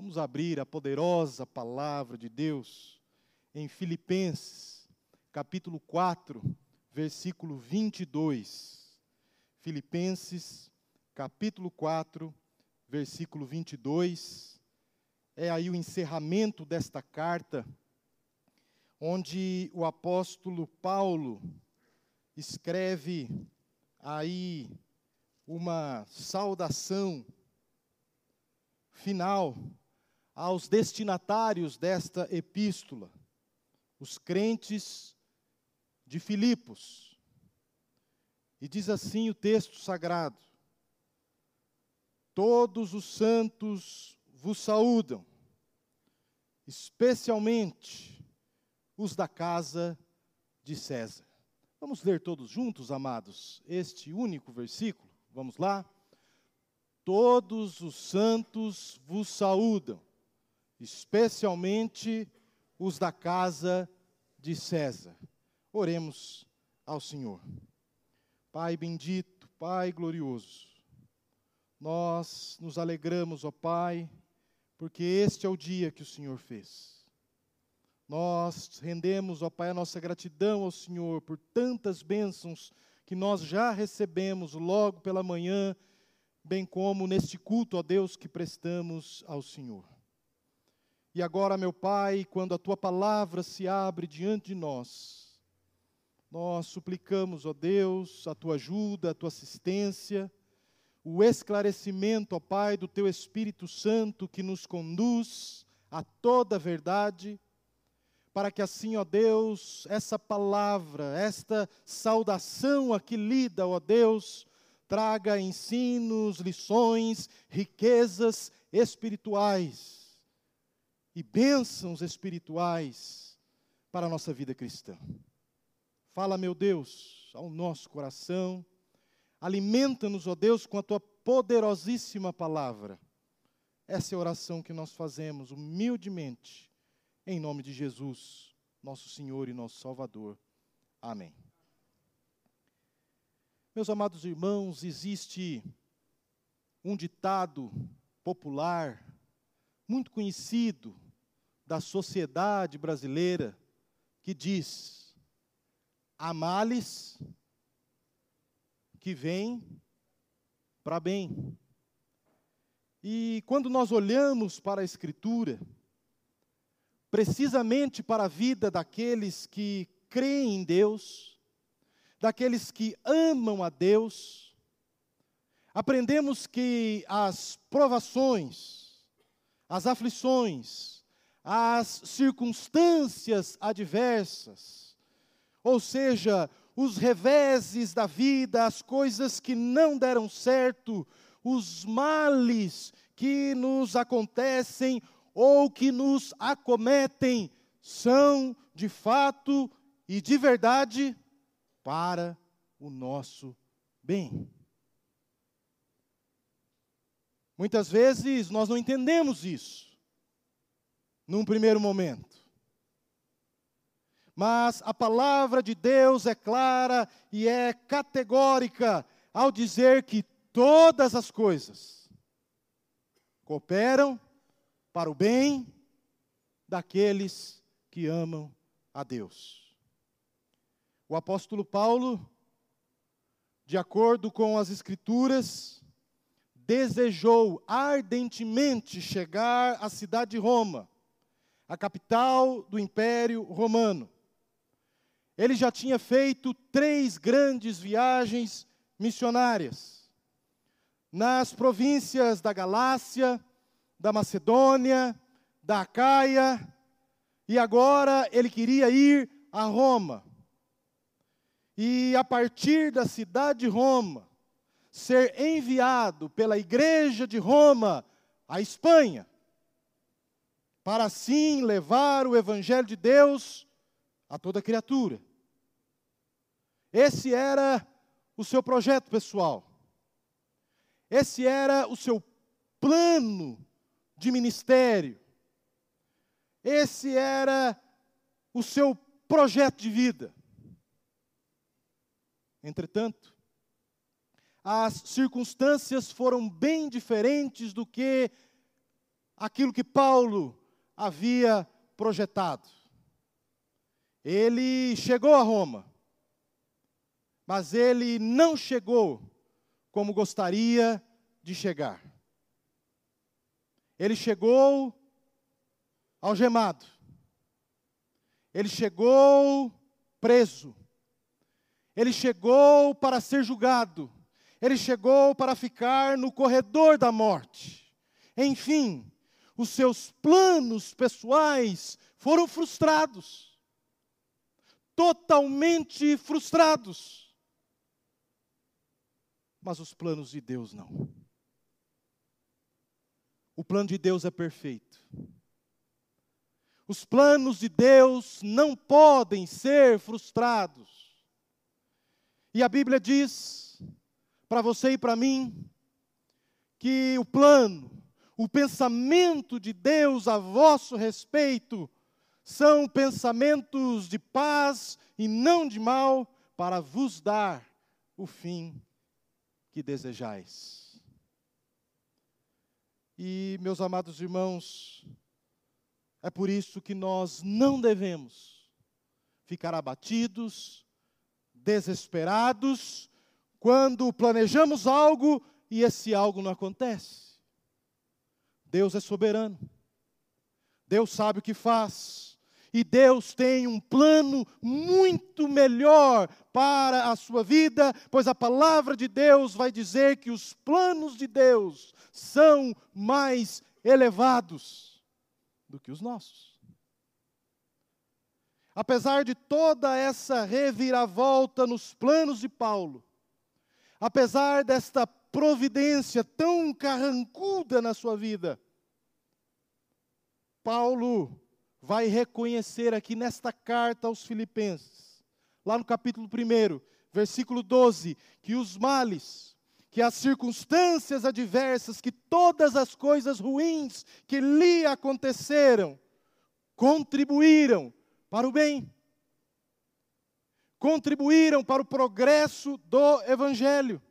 Vamos abrir a poderosa palavra de Deus em Filipenses, capítulo 4, versículo 22. Filipenses, capítulo 4, versículo 22. É aí o encerramento desta carta, onde o apóstolo Paulo escreve aí uma saudação final aos destinatários desta epístola, os crentes de Filipos. E diz assim o texto sagrado: Todos os santos vos saúdam, especialmente os da casa de César. Vamos ler todos juntos, amados, este único versículo? Vamos lá? Todos os santos vos saúdam, especialmente os da casa de César. Oremos ao Senhor. Pai bendito, Pai glorioso, nós nos alegramos, ó Pai, porque este é o dia que o Senhor fez. Nós rendemos, ó Pai, a nossa gratidão ao Senhor por tantas bênçãos que nós já recebemos logo pela manhã, bem como neste culto, ó Deus, que prestamos ao Senhor. E agora, meu Pai, quando a tua palavra se abre diante de nós, nós suplicamos, ó Deus, a tua ajuda, a tua assistência, o esclarecimento, ó Pai, do teu Espírito Santo que nos conduz a toda a verdade, para que assim, ó Deus, essa palavra, esta saudação aqui lida, ó Deus, traga ensinos, lições, riquezas espirituais e bênçãos espirituais para a nossa vida cristã. Fala, meu Deus, ao nosso coração, alimenta-nos, ó Deus, com a tua poderosíssima palavra. Essa é a oração que nós fazemos humildemente, em nome de Jesus, nosso Senhor e nosso Salvador. Amém. Meus amados irmãos, existe um ditado popular muito conhecido da sociedade brasileira que diz: há males que vêm para bem. E quando nós olhamos para a Escritura, precisamente para a vida daqueles que creem em Deus, daqueles que amam a Deus, aprendemos que as provações, as aflições, as circunstâncias adversas, ou seja, os reveses da vida, as coisas que não deram certo, os males que nos acontecem ou que nos acometem, são de fato e de verdade para o nosso bem. Muitas vezes nós não entendemos isso, num primeiro momento. Mas a palavra de Deus é clara e é categórica ao dizer que todas as coisas cooperam para o bem daqueles que amam a Deus. O apóstolo Paulo, de acordo com as Escrituras, desejou ardentemente chegar à cidade de Roma, a capital do Império Romano. Ele já tinha feito três grandes viagens missionárias nas províncias da Galácia, da Macedônia, da Acaia, e agora ele queria ir a Roma. E a partir da cidade de Roma, ser enviado pela Igreja de Roma à Espanha, para assim levar o Evangelho de Deus a toda criatura. Esse era o seu projeto pessoal. Esse era o seu plano de ministério. Esse era o seu projeto de vida. Entretanto, as circunstâncias foram bem diferentes do que aquilo que Paulo havia projetado. Ele chegou a Roma, mas ele não chegou como gostaria de chegar. Ele chegou algemado. Ele chegou preso. Ele chegou para ser julgado. Ele chegou para ficar no corredor da morte. Enfim, os seus planos pessoais foram frustrados. Totalmente frustrados. Mas os planos de Deus não. O plano de Deus é perfeito. Os planos de Deus não podem ser frustrados. E a Bíblia diz, para você e para mim, que o plano, o pensamento de Deus a vosso respeito são pensamentos de paz e não de mal, para vos dar o fim que desejais. E, meus amados irmãos, é por isso que nós não devemos ficar abatidos, desesperados, quando planejamos algo e esse algo não acontece. Deus é soberano. Deus sabe o que faz. E Deus tem um plano muito melhor para a sua vida, pois a palavra de Deus vai dizer que os planos de Deus são mais elevados do que os nossos. Apesar de toda essa reviravolta nos planos de Paulo, apesar desta providência tão carrancuda na sua vida, Paulo vai reconhecer aqui nesta carta aos Filipenses, lá no capítulo 1, versículo 12, que os males, que as circunstâncias adversas, que todas as coisas ruins que lhe aconteceram, contribuíram para o bem, contribuíram para o progresso do Evangelho.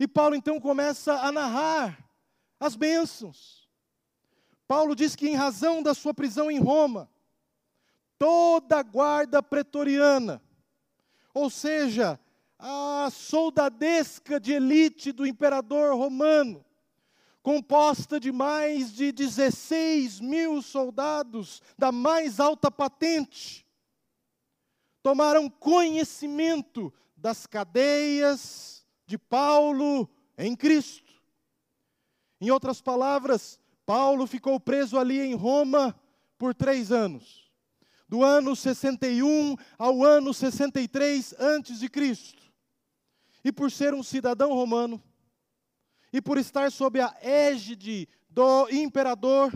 E Paulo então começa a narrar as bênçãos. Paulo diz que, em razão da sua prisão em Roma, toda a guarda pretoriana, ou seja, a soldadesca de elite do imperador romano, composta de mais de 16 mil soldados da mais alta patente, tomaram conhecimento das cadeias de Paulo em Cristo. Em outras palavras, Paulo ficou preso ali em Roma por três anos, do ano 61 ao ano 63 antes de Cristo. E por ser um cidadão romano, e por estar sob a égide do imperador,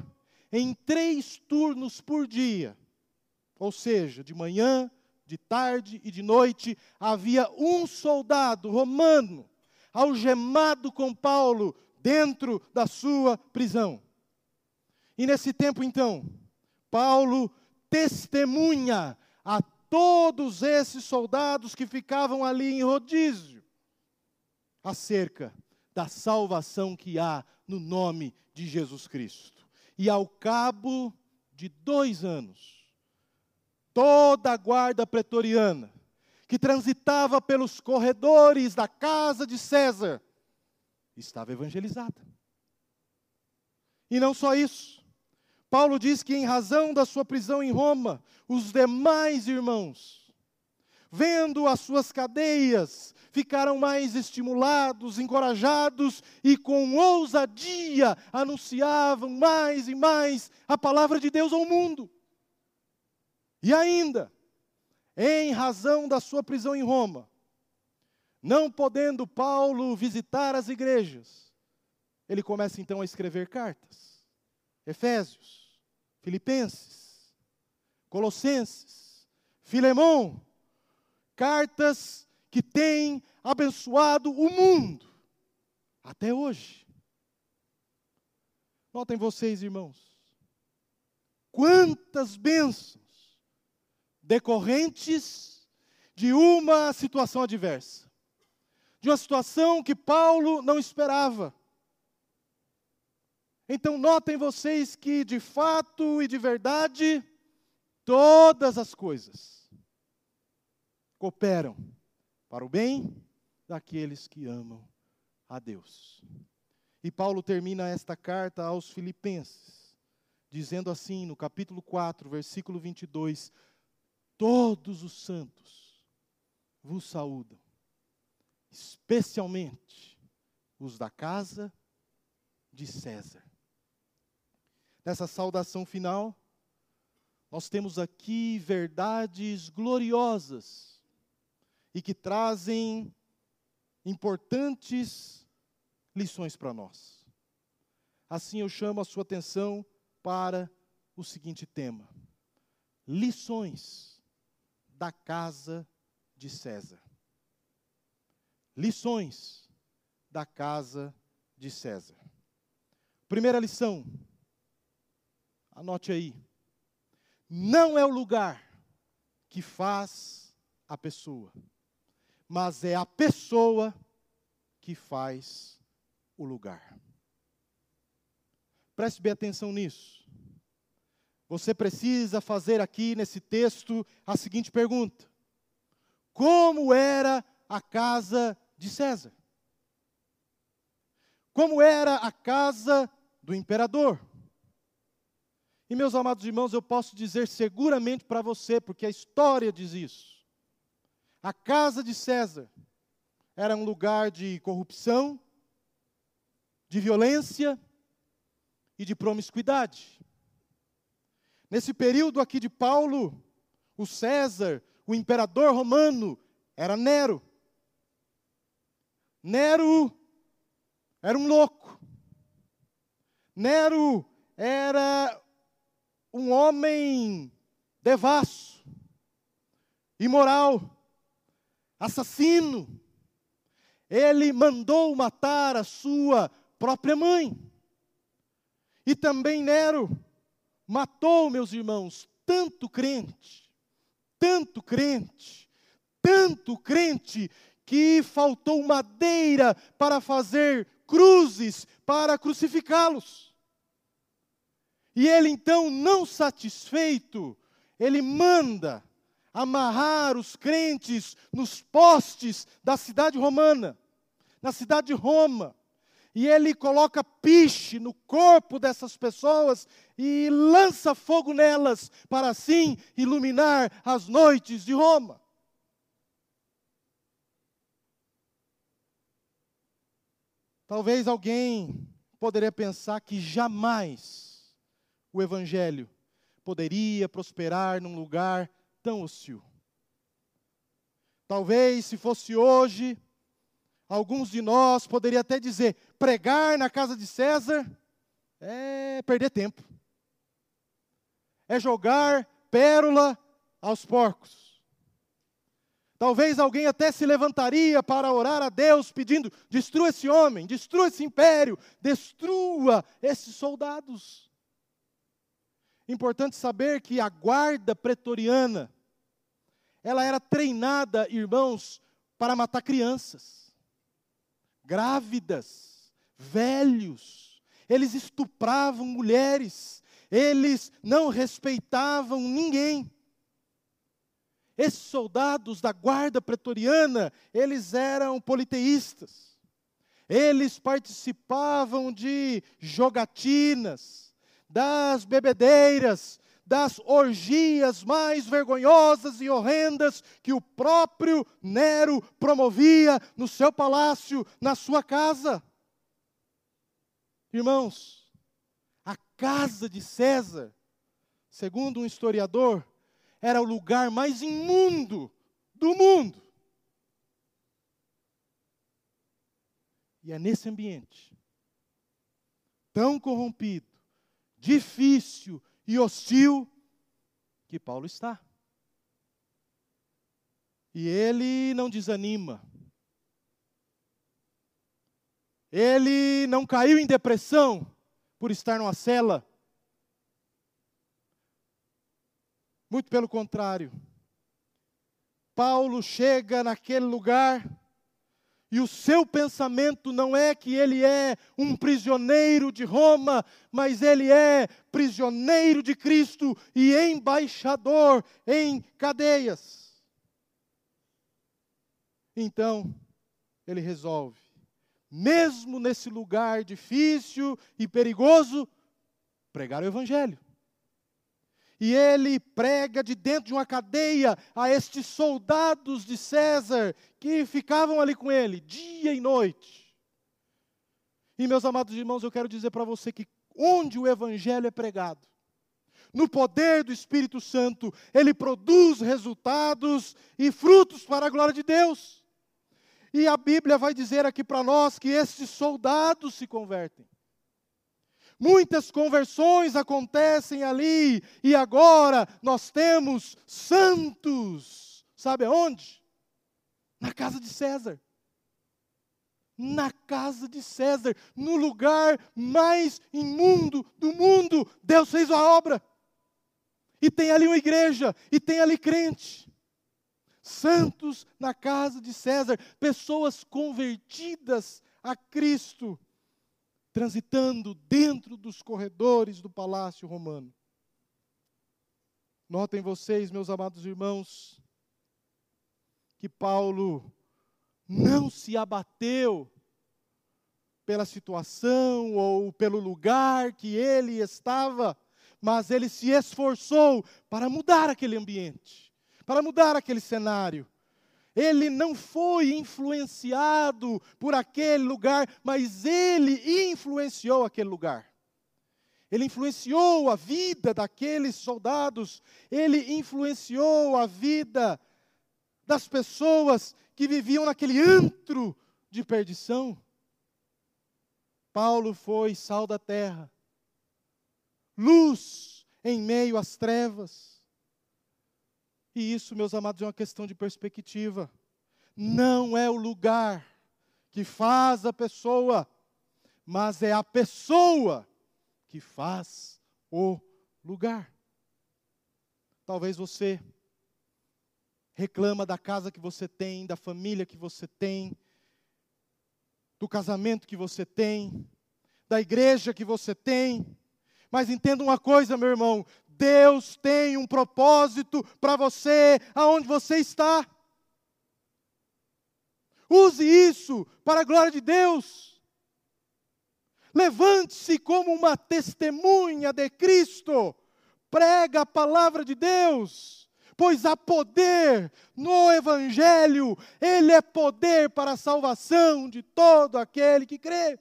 em três turnos por dia, ou seja, de manhã, de tarde e de noite, havia um soldado romano algemado com Paulo dentro da sua prisão. E nesse tempo, então, Paulo testemunha a todos esses soldados que ficavam ali em rodízio acerca da salvação que há no nome de Jesus Cristo. E ao cabo de dois anos, toda a guarda pretoriana que transitava pelos corredores da casa de César estava evangelizada. E não só isso. Paulo diz que, em razão da sua prisão em Roma, os demais irmãos, vendo as suas cadeias, ficaram mais estimulados, encorajados e com ousadia anunciavam mais e mais a palavra de Deus ao mundo. E ainda, em razão da sua prisão em Roma, não podendo Paulo visitar as igrejas, ele começa então a escrever cartas. Efésios, Filipenses, Colossenses, Filemão, cartas que têm abençoado o mundo até hoje. Notem vocês, irmãos, quantas bênçãos decorrentes de uma situação adversa, de uma situação que Paulo não esperava. Então, notem vocês que, de fato e de verdade, todas as coisas cooperam para o bem daqueles que amam a Deus. E Paulo termina esta carta aos Filipenses, dizendo assim, no capítulo 4, versículo 22: Todos os santos vos saúdam, especialmente os da casa de César. Nessa saudação final, nós temos aqui verdades gloriosas e que trazem importantes lições para nós. Assim eu chamo a sua atenção para o seguinte tema: lições da casa de César. Lições da casa de César. Primeira lição, Anote aí. Não é o lugar que faz a pessoa, mas é a pessoa que faz o lugar. Preste bem atenção nisso. Você precisa fazer aqui nesse texto a seguinte pergunta: Como era a casa de César? Como era a casa do imperador? E meus amados irmãos, eu posso dizer seguramente para você, porque a história diz isso. A casa de César era um lugar de corrupção, de violência e de promiscuidade. Nesse período aqui de Paulo, o César, o imperador romano, era Nero. Nero era um louco. Nero era um homem devasso, imoral, assassino. Ele mandou matar a sua própria mãe. E também Nero matou, meus irmãos, tanto crente, tanto crente, tanto crente, que faltou madeira para fazer cruzes para crucificá-los. E ele então, não satisfeito, ele manda amarrar os crentes nos postes da cidade romana, na cidade de Roma. E ele coloca piche no corpo dessas pessoas e lança fogo nelas, para assim iluminar as noites de Roma. Talvez alguém poderia pensar que jamais o Evangelho poderia prosperar num lugar tão hostil. Talvez, se fosse hoje, alguns de nós poderiam até dizer: pregar na casa de César é perder tempo, é jogar pérola aos porcos. Talvez alguém até se levantaria para orar a Deus, pedindo: destrua esse homem, destrua esse império, destrua esses soldados. Importante saber que a guarda pretoriana, ela era treinada, irmãos, para matar crianças, grávidas, velhos. Eles estupravam mulheres, eles não respeitavam ninguém. Esses soldados da guarda pretoriana, eles eram politeístas. Eles participavam de jogatinas, das bebedeiras, das orgias mais vergonhosas e horrendas que o próprio Nero promovia no seu palácio, na sua casa. Irmãos, a casa de César, segundo um historiador, era o lugar mais imundo do mundo. E é nesse ambiente, tão corrompido, difícil e hostil que Paulo está. E ele não desanima. Ele não caiu em depressão por estar numa cela. Muito pelo contrário. Paulo chega naquele lugar E o seu pensamento não é que ele é um prisioneiro de Roma, mas ele é prisioneiro de Cristo e embaixador em cadeias. Então, ele resolve, mesmo nesse lugar difícil e perigoso, pregar o Evangelho. E ele prega de dentro de uma cadeia a estes soldados de César que ficavam ali com ele, dia e noite. E meus amados irmãos, eu quero dizer para você que onde o Evangelho é pregado, no poder do Espírito Santo, ele produz resultados e frutos para a glória de Deus. E a Bíblia vai dizer aqui para nós que estes soldados se convertem. Muitas conversões acontecem ali, e agora nós temos santos. Sabe aonde? Na casa de César. Na casa de César, no lugar mais imundo do mundo, Deus fez a obra. E tem ali uma igreja, e tem ali crente. Santos na casa de César, pessoas convertidas a Cristo transitando dentro dos corredores do palácio romano. Notem vocês, meus amados irmãos, que Paulo não se abateu pela situação ou pelo lugar que ele estava, mas ele se esforçou para mudar aquele ambiente, para mudar aquele cenário ele não foi influenciado por aquele lugar, mas ele influenciou aquele lugar. Ele influenciou a vida daqueles soldados, ele influenciou a vida das pessoas que viviam naquele antro de perdição. Paulo foi sal da terra, luz em meio às trevas. E isso, meus amados, é uma questão de perspectiva. Não é o lugar que faz a pessoa, mas é a pessoa que faz o lugar. Talvez você reclama da casa que você tem, da família que você tem, do casamento que você tem, da igreja que você tem. Mas entenda uma coisa, meu irmão: Deus tem um propósito para você, aonde você está. Use isso para a glória de Deus. Levante-se como uma testemunha de Cristo. Prega a palavra de Deus, pois há poder no Evangelho, ele é poder para a salvação de todo aquele que crê.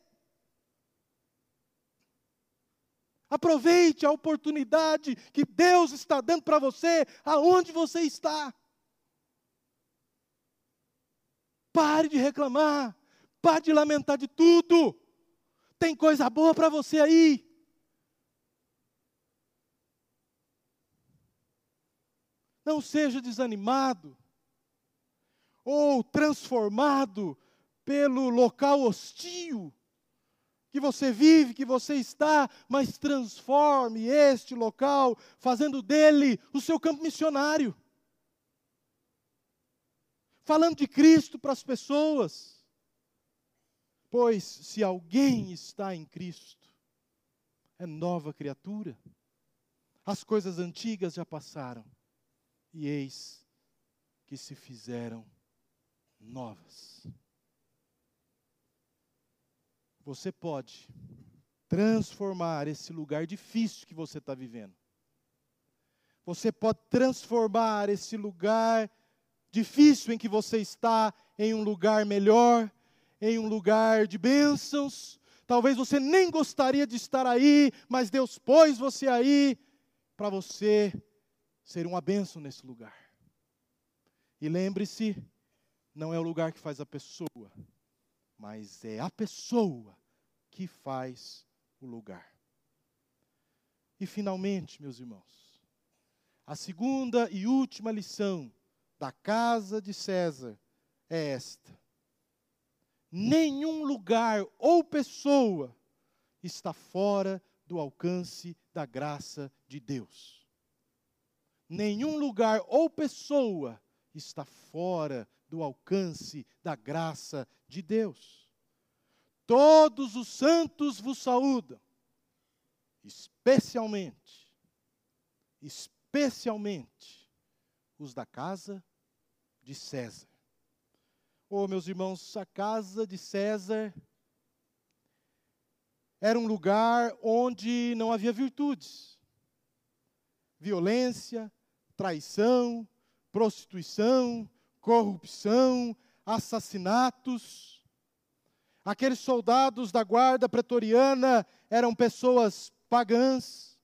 Aproveite a oportunidade que Deus está dando para você, aonde você está. Pare de reclamar, pare de lamentar de tudo. Tem coisa boa para você aí. Não seja desanimado ou transformado pelo local hostil que você vive, que você está, mas transforme este local, fazendo dele o seu campo missionário. Falando de Cristo para as pessoas. Pois se alguém está em Cristo, é nova criatura. As coisas antigas já passaram, e eis que se fizeram novas você pode transformar esse lugar difícil que você está vivendo. Você pode transformar esse lugar difícil em que você está em um lugar melhor, em um lugar de bênçãos. Talvez você nem gostaria de estar aí, mas Deus pôs você aí para você ser uma bênção nesse lugar. E lembre-se, não é o lugar que faz a pessoa, mas é a pessoa que faz o lugar. E finalmente, meus irmãos, a segunda e última lição da casa de César é esta: nenhum lugar ou pessoa está fora do alcance da graça de Deus. Nenhum lugar ou pessoa está fora do alcance da graça de Deus. Todos os santos vos saúdam, especialmente, especialmente os da casa de César. Oh, meus irmãos, a casa de César era um lugar onde não havia virtudes. Violência, traição, prostituição, corrupção, assassinatos. Aqueles soldados da guarda pretoriana eram pessoas pagãs,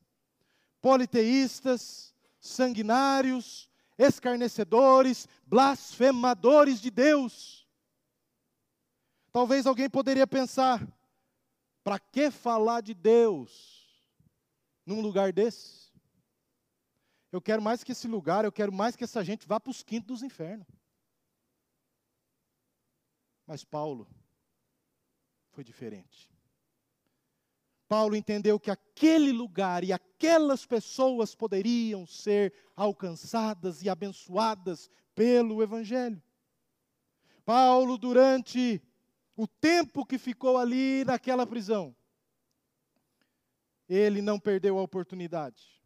politeístas, sanguinários, escarnecedores, blasfemadores de Deus. Talvez alguém poderia pensar: para que falar de Deus num lugar desse? Eu quero mais que esse lugar, eu quero mais que essa gente vá para os quintos dos infernos. Mas Paulo foi diferente. Paulo entendeu que aquele lugar e aquelas pessoas poderiam ser alcançadas e abençoadas pelo Evangelho. Paulo, durante o tempo que ficou ali naquela prisão, ele não perdeu a oportunidade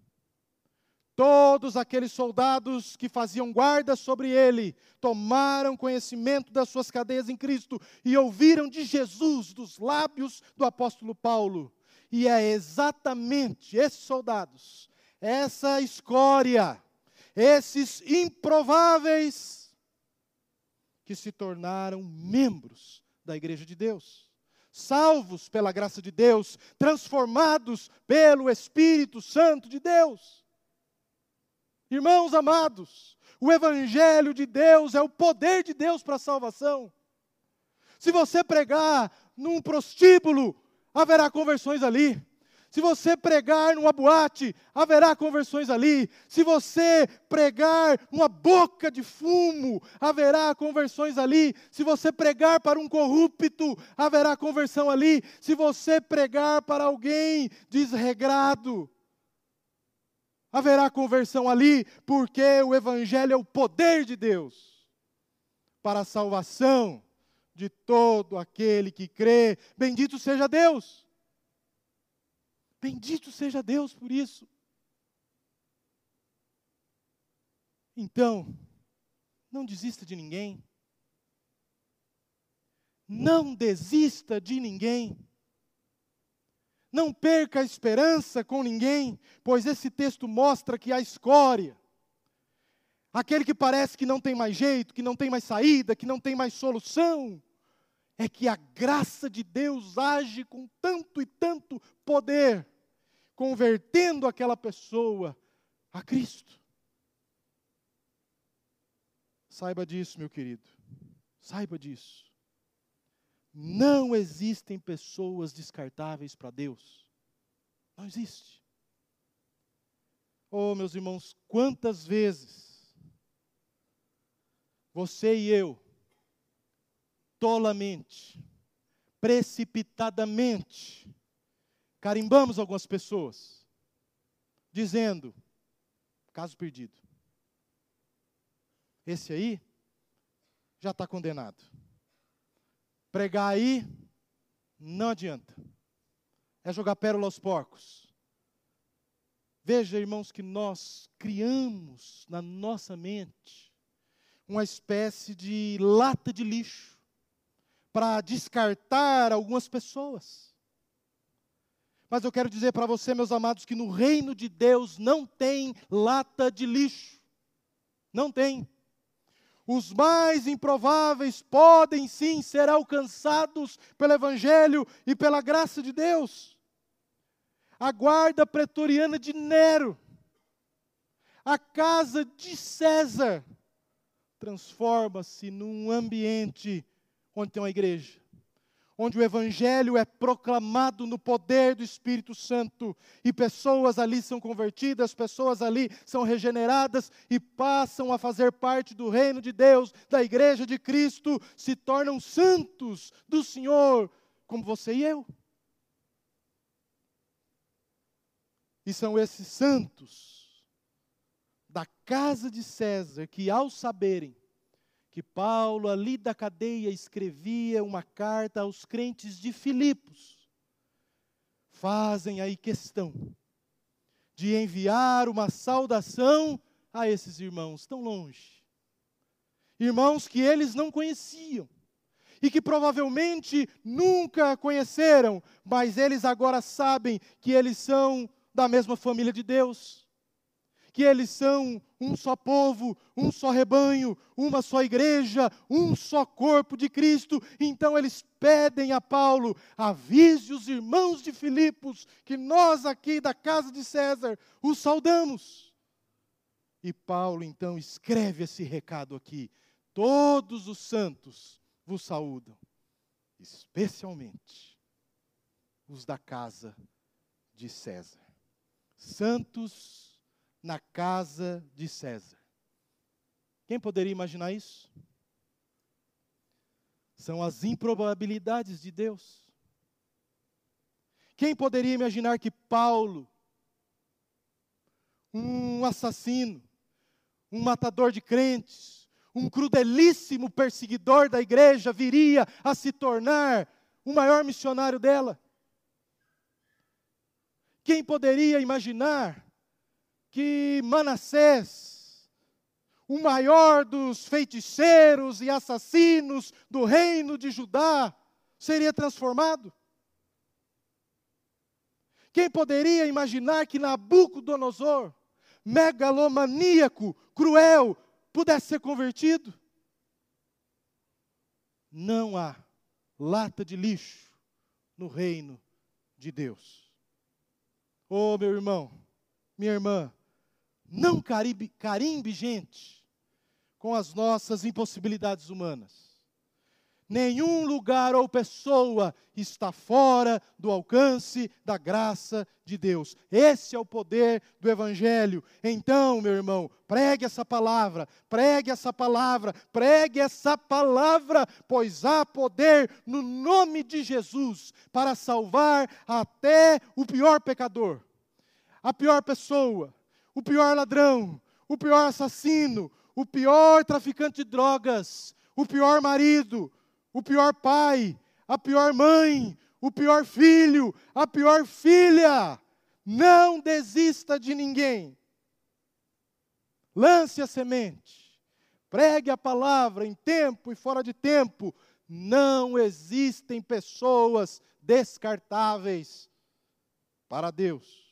Todos aqueles soldados que faziam guarda sobre ele tomaram conhecimento das suas cadeias em Cristo e ouviram de Jesus, dos lábios do apóstolo Paulo. E é exatamente esses soldados, essa escória, esses improváveis, que se tornaram membros da Igreja de Deus. Salvos pela graça de Deus, transformados pelo Espírito Santo de Deus. Irmãos amados, o Evangelho de Deus é o poder de Deus para a salvação. Se você pregar num prostíbulo, haverá conversões ali. Se você pregar numa boate, haverá conversões ali. Se você pregar numa boca de fumo, haverá conversões ali. Se você pregar para um corrupto, haverá conversão ali. Se você pregar para alguém desregrado, haverá conversão ali, porque o Evangelho é o poder de Deus para a salvação de todo aquele que crê. Bendito seja Deus! Bendito seja Deus por isso. Então, não desista de ninguém. Não desista de ninguém. Não perca a esperança com ninguém, pois esse texto mostra que a escória, aquele que parece que não tem mais jeito, que não tem mais saída, que não tem mais solução, é que a graça de Deus age com tanto e tanto poder, convertendo aquela pessoa a Cristo. Saiba disso, meu querido. Saiba disso. Não existem pessoas descartáveis para Deus. Não existe. Oh, meus irmãos, quantas vezes você e eu, tolamente, precipitadamente, carimbamos algumas pessoas, dizendo: caso perdido. Esse aí já está condenado. Pregar aí não adianta. É jogar pérola aos porcos. Veja, irmãos, que nós criamos na nossa mente uma espécie de lata de lixo para descartar algumas pessoas. Mas eu quero dizer para você, meus amados, que no reino de Deus não tem lata de lixo. Não tem. Os mais improváveis podem sim ser alcançados pelo Evangelho e pela graça de Deus. A guarda pretoriana de Nero, a casa de César, transforma-se num ambiente onde tem uma igreja onde o Evangelho é proclamado no poder do Espírito Santo, e pessoas ali são convertidas, pessoas ali são regeneradas e passam a fazer parte do reino de Deus, da igreja de Cristo, se tornam santos do Senhor, como você e eu. E são esses santos da casa de César, que ao saberem que Paulo, ali da cadeia, escrevia uma carta aos crentes de Filipos, fazem aí questão de enviar uma saudação a esses irmãos tão longe. Irmãos que eles não conheciam e que provavelmente nunca conheceram, mas eles agora sabem que eles são da mesma família de Deus que eles são um só povo, um só rebanho, uma só igreja, um só corpo de Cristo. Então eles pedem a Paulo: avise os irmãos de Filipos que nós aqui da casa de César os saudamos. E Paulo então escreve esse recado aqui: todos os santos vos saúdam, especialmente os da casa de César. Santos na casa de César. Quem poderia imaginar isso? São as improbabilidades de Deus. Quem poderia imaginar que Paulo, um assassino, um matador de crentes, um crudelíssimo perseguidor da igreja, viria a se tornar o maior missionário dela? Quem poderia imaginar que Manassés, o maior dos feiticeiros e assassinos do reino de Judá, seria transformado? Quem poderia imaginar que Nabucodonosor, megalomaníaco, cruel, pudesse ser convertido? Não há lata de lixo no reino de Deus. Oh, meu irmão, minha irmã, não carimbe, carimbe gente com as nossas impossibilidades humanas. Nenhum lugar ou pessoa está fora do alcance da graça de Deus. Esse é o poder do Evangelho. Então, meu irmão, pregue essa palavra, pregue essa palavra, pregue essa palavra, pois há poder no nome de Jesus para salvar até o pior pecador, a pior pessoa, o pior ladrão, o pior assassino, o pior traficante de drogas, o pior marido, o pior pai, a pior mãe, o pior filho, a pior filha. Não desista de ninguém. Lance a semente. Pregue a palavra em tempo e fora de tempo. Não existem pessoas descartáveis para Deus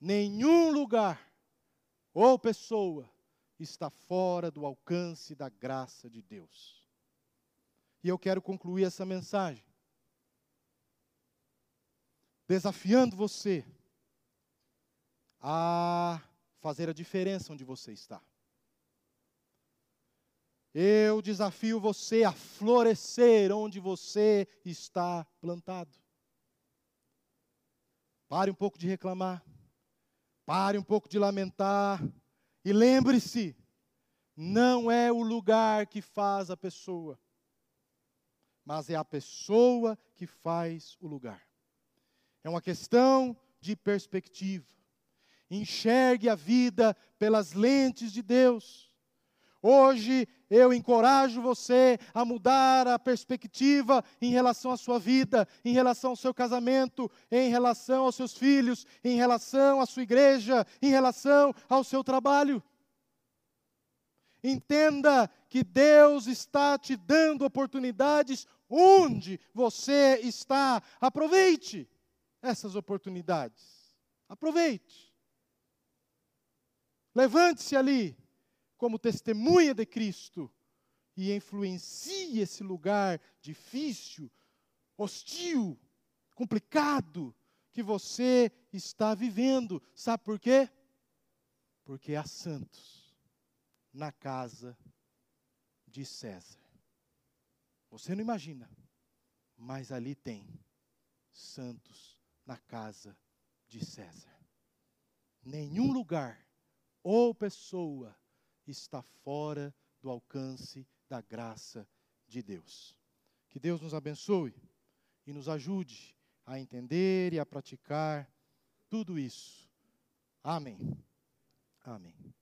nenhum lugar ou pessoa está fora do alcance da graça de Deus. E eu quero concluir essa mensagem desafiando você a fazer a diferença onde você está. Eu desafio você a florescer onde você está plantado. Pare um pouco de reclamar. Pare um pouco de lamentar e lembre-se: não é o lugar que faz a pessoa, mas é a pessoa que faz o lugar. É uma questão de perspectiva. Enxergue a vida pelas lentes de Deus. Hoje eu encorajo você a mudar a perspectiva em relação à sua vida, em relação ao seu casamento, em relação aos seus filhos, em relação à sua igreja, em relação ao seu trabalho. Entenda que Deus está te dando oportunidades onde você está. Aproveite essas oportunidades. Aproveite. Levante-se ali como testemunha de Cristo e influencie esse lugar difícil, hostil, complicado que você está vivendo. Sabe por quê? Porque há santos na casa de César. Você não imagina, mas ali tem santos na casa de César. Nenhum lugar ou pessoa está fora do alcance da graça de Deus. Que Deus nos abençoe e nos ajude a entender e a praticar tudo isso. Amém. Amém.